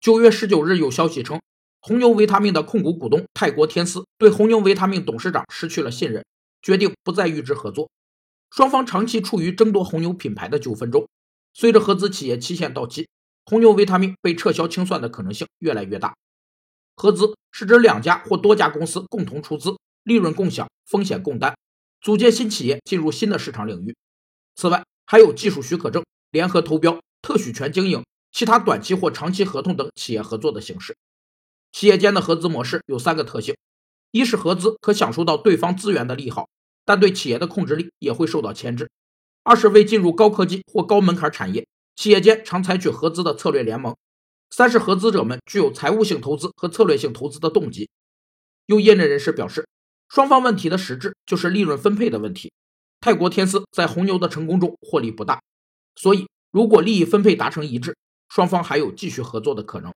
九月十九日有消息称，红牛维他命的控股股东泰国天丝对红牛维他命董事长失去了信任，决定不再与之合作。双方长期处于争夺红牛品牌的纠纷中。随着合资企业期限到期，红牛维他命被撤销清算的可能性越来越大。合资是指两家或多家公司共同出资，利润共享，风险共担，组建新企业进入新的市场领域。此外，还有技术许可证、联合投标、特许权经营、其他短期或长期合同等企业合作的形式。企业间的合资模式有三个特性：一是合资可享受到对方资源的利好，但对企业的控制力也会受到牵制。二是为进入高科技或高门槛产业，企业间常采取合资的策略联盟；三是合资者们具有财务性投资和策略性投资的动机。有业内人士表示，双方问题的实质就是利润分配的问题。泰国天丝在红牛的成功中获利不大，所以如果利益分配达成一致，双方还有继续合作的可能。